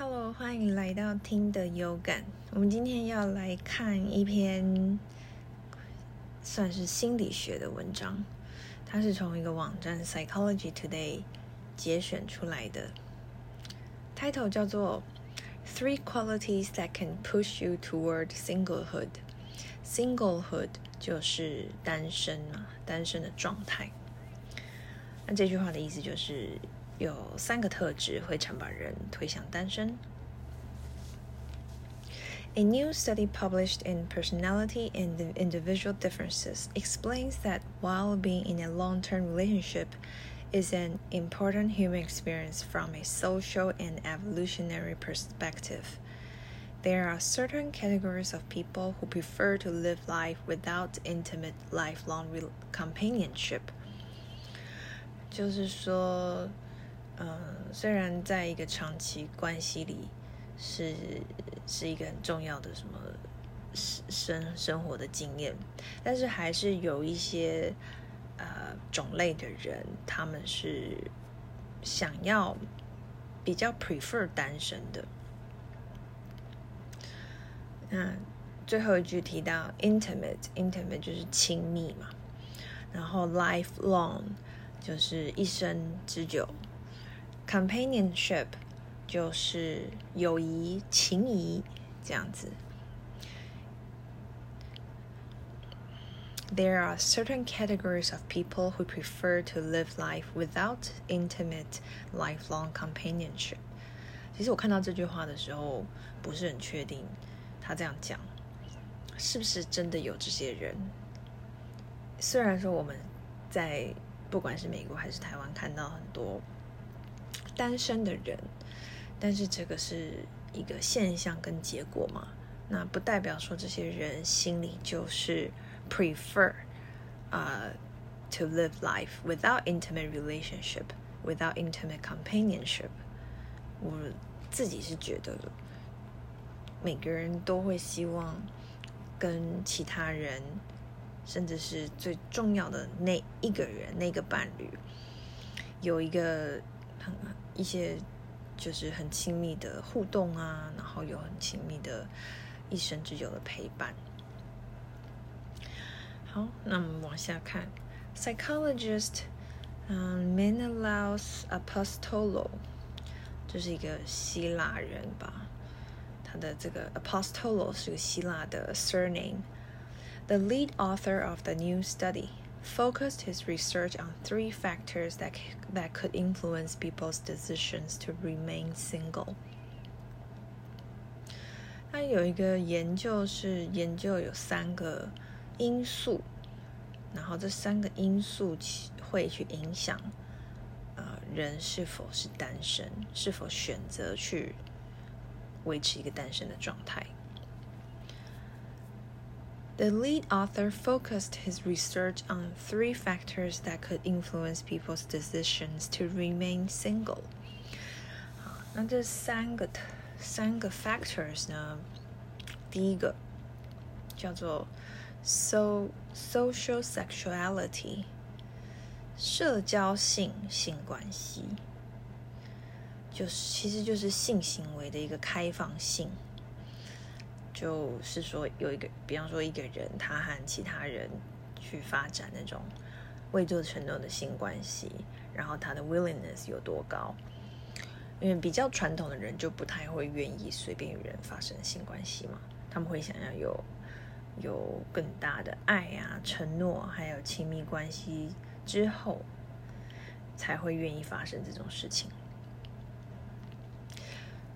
Hello，欢迎来到听的有感。我们今天要来看一篇算是心理学的文章，它是从一个网站 Psychology Today 节选出来的。Title 叫做 Three Qualities That Can Push You Toward Singlehood。Singlehood 就是单身嘛，单身的状态。那这句话的意思就是有三个特质会常把人推向单身。A new study published in Personality and Individual Differences explains that while being in a long term relationship is an important human experience from a social and evolutionary perspective, there are certain categories of people who prefer to live life without intimate lifelong companionship. 就是说， 呃，虽然在一个长期关系里是是一个很重要的什么生生活的经验，但是还是有一些呃种类的人，他们是想要比较 prefer 单身的。那最后一句提到 intimate，intimate 就是亲密嘛，然后 lifelong。就是一生之久，companionship 就是友谊、情谊这样子。There are certain categories of people who prefer to live life without intimate, lifelong companionship。其实我看到这句话的时候，不是很确定他这样讲是不是真的有这些人。虽然说我们在不管是美国还是台湾，看到很多单身的人，但是这个是一个现象跟结果嘛？那不代表说这些人心里就是 prefer 啊 to live life without intimate relationship, without intimate companionship。我自己是觉得，每个人都会希望跟其他人。甚至是最重要的那一个人，那个伴侣，有一个很一些就是很亲密的互动啊，然后有很亲密的一生之久的陪伴。好，那我们往下看，psychologist，嗯，Menelaus Apostolo，这是一个希腊人吧？他的这个 Apostolo 是个希腊的 surname。The lead author of the new study focused his research on three factors that, that could influence people's decisions to remain single. 他有一个研究是研究有三个因素，然后这三个因素会去影响呃人是否是单身，是否选择去维持一个单身的状态。 the lead author focused his research on three factors that could influence people's decisions to remain single. 好，那这三个三个 factors 呢？第一个叫做 so social sexuality，社交性性关系，就是其实就是性行为的一个开放性。 就是说，有一个，比方说一个人，他和其他人去发展那种未做承诺的性关系，然后他的 willingness 有多高？因为比较传统的人就不太会愿意随便与人发生性关系嘛，他们会想要有有更大的爱啊、承诺，还有亲密关系之后，才会愿意发生这种事情。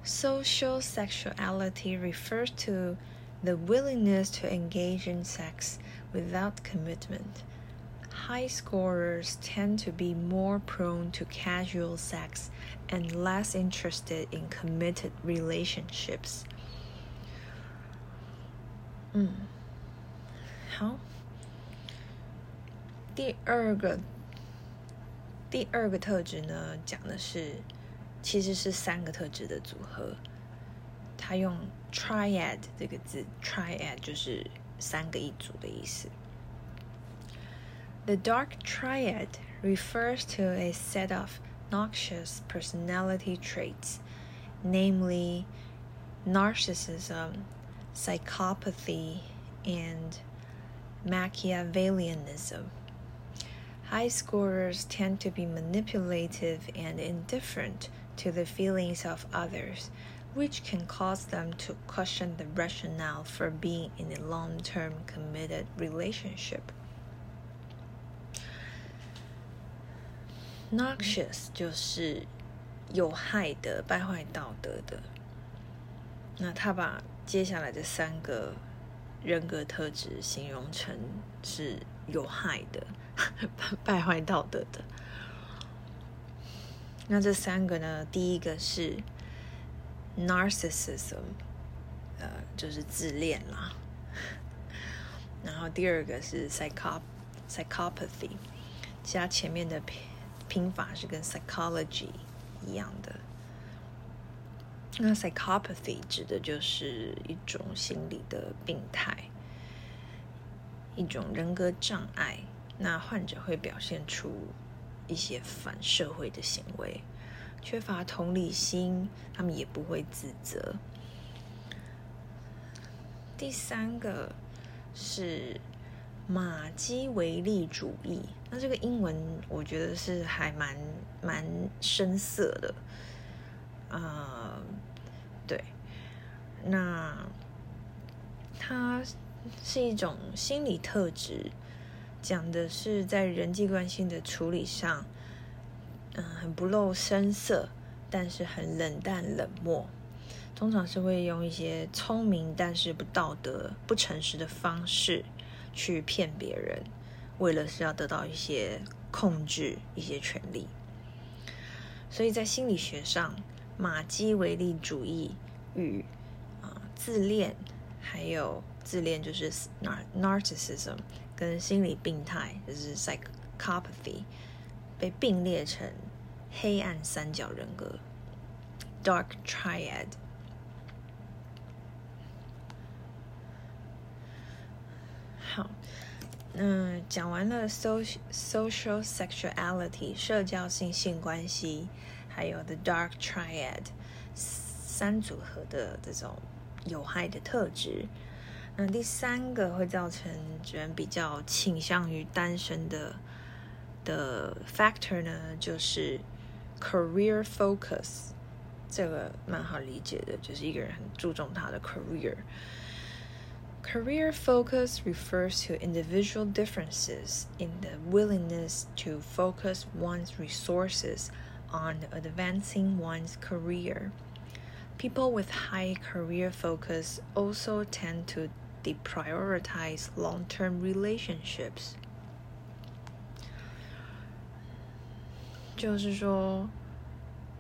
Social sexuality refers to the willingness to engage in sex without commitment. High scorers tend to be more prone to casual sex and less interested in committed relationships. 嗯，好。第二个，第二个特质呢，讲的是 其实是三个特质的组合。他用 triad 这个字，triad 就是三个一组的意思。The dark triad refers to a set of noxious personality traits namely narcissism, psychopathy, and Machiavellianism. High scorers tend to be manipulative and indifferent to the feelings of others, which can cause them to question the rationale for being in a long term committed relationship. Noxious 就是有害的、败坏道德的。那他把接下来的三个人格特质形容成是有害的、败坏道德的。 那这三个呢？第一个是 narcissism，呃，就是自恋啦。然后第二个是 psychop psychopathy，其他前面的拼拼法是跟 psychology 一样的。那 psychopathy 指的就是一种心理的病态，一种人格障碍。那患者会表现出。一些反社会的行为，缺乏同理心，他们也不会自责。第三个是马基维利主义，那这个英文我觉得是还蛮蛮深色的，啊，对，那它是一种心理特质。讲的是在人际关系的处理上，嗯，很不露声色，但是很冷淡冷漠。通常是会用一些聪明但是不道德、不诚实的方式去骗别人，为了是要得到一些控制、一些权利。所以在心理学上，马基维利主义与啊自恋，还有自恋就是 narcissism。跟心理病态就是 psychopathy 被并列成黑暗三角人格 （dark triad）。好，那讲完了 social social sexuality 社交性性关系，还有 the dark triad 三组合的这种有害的特质。那第三个会造成人比较倾向于单身的的 factor 呢，就是 career focus。这个蛮好理解的，就是一个人很注重他的 career。Career focus refers to individual differences in the willingness to focus one's resources on advancing one's career. People with high career focus also tend to deprioritize long-term relationships。就是说，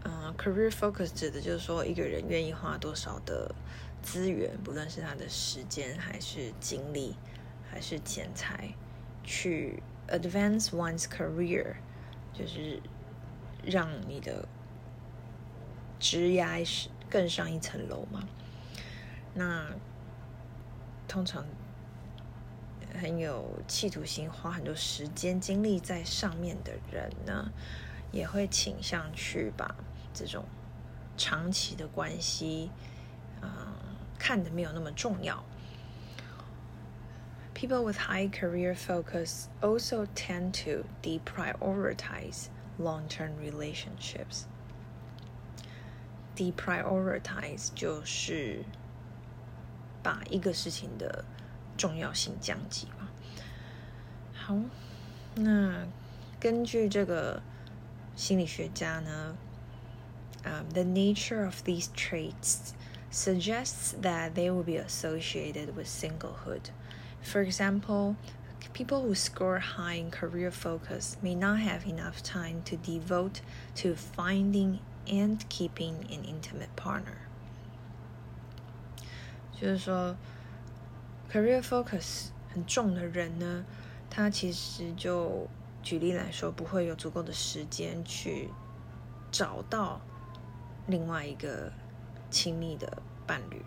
嗯，career focus 指的就是说一个人愿意花多少的资源，不论是他的时间还是精力还是钱财，去 advance one's career，就是让你的职业是更上一层楼嘛。那通常很有企图心，花很多时间精力在上面的人呢，也会倾向去把这种长期的关系，嗯，看得没有那么重要。People with high career focus also tend to deprioritize long-term relationships. Deprioritize 就是。把一个事情的重要性降级嘛。好，那根据这个心理学家呢，嗯、um,，the nature of these traits suggests that they will be associated with singlehood. For example, people who score high in career focus may not have enough time to devote to finding and keeping an intimate partner. 就是说，career focus 很重的人呢，他其实就举例来说，不会有足够的时间去找到另外一个亲密的伴侣。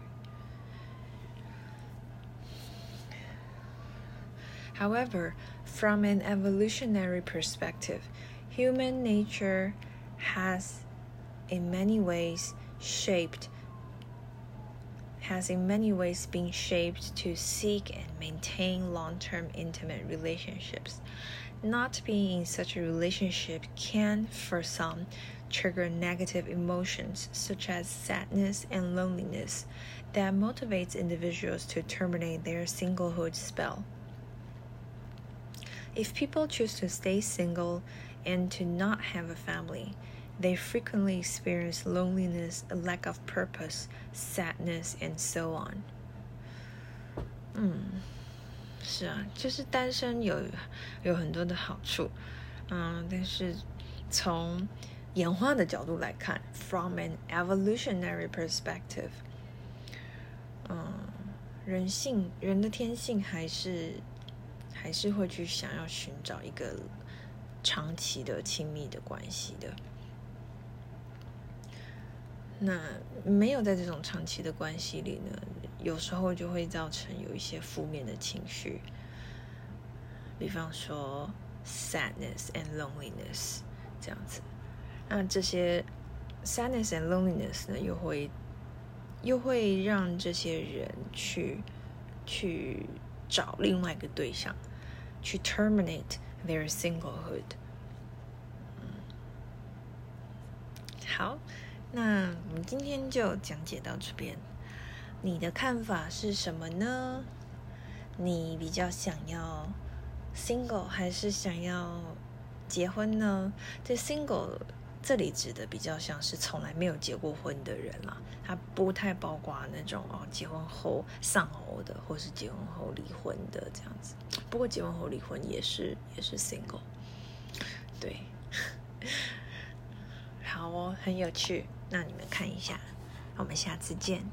However, from an evolutionary perspective, human nature has, in many ways, shaped has in many ways been shaped to seek and maintain long-term intimate relationships. Not being in such a relationship can, for some, trigger negative emotions such as sadness and loneliness that motivates individuals to terminate their singlehood spell. If people choose to stay single and to not have a family, they frequently experience loneliness, a lack of purpose, sadness, and so on. 嗯，是啊，就是单身有有很多的好处，嗯，但是从演化的角度来看，from an evolutionary perspective，嗯，人性人的天性还是还是会去想要寻找一个长期的亲密的关系的。那没有在这种长期的关系里呢，有时候就会造成有一些负面的情绪，比方说 sadness and loneliness 这样子。那这些 sadness and loneliness 呢，又会又会让这些人去去找另外一个对象，去 terminate their singlehood。嗯，好。那我们今天就讲解到这边，你的看法是什么呢？你比较想要 single 还是想要结婚呢？这 single 这里指的比较像是从来没有结过婚的人啦，它不太包括那种哦结婚后丧偶的，或是结婚后离婚的这样子。不过结婚后离婚也是也是 single，对。好哦，很有趣。那你们看一下，我们下次见。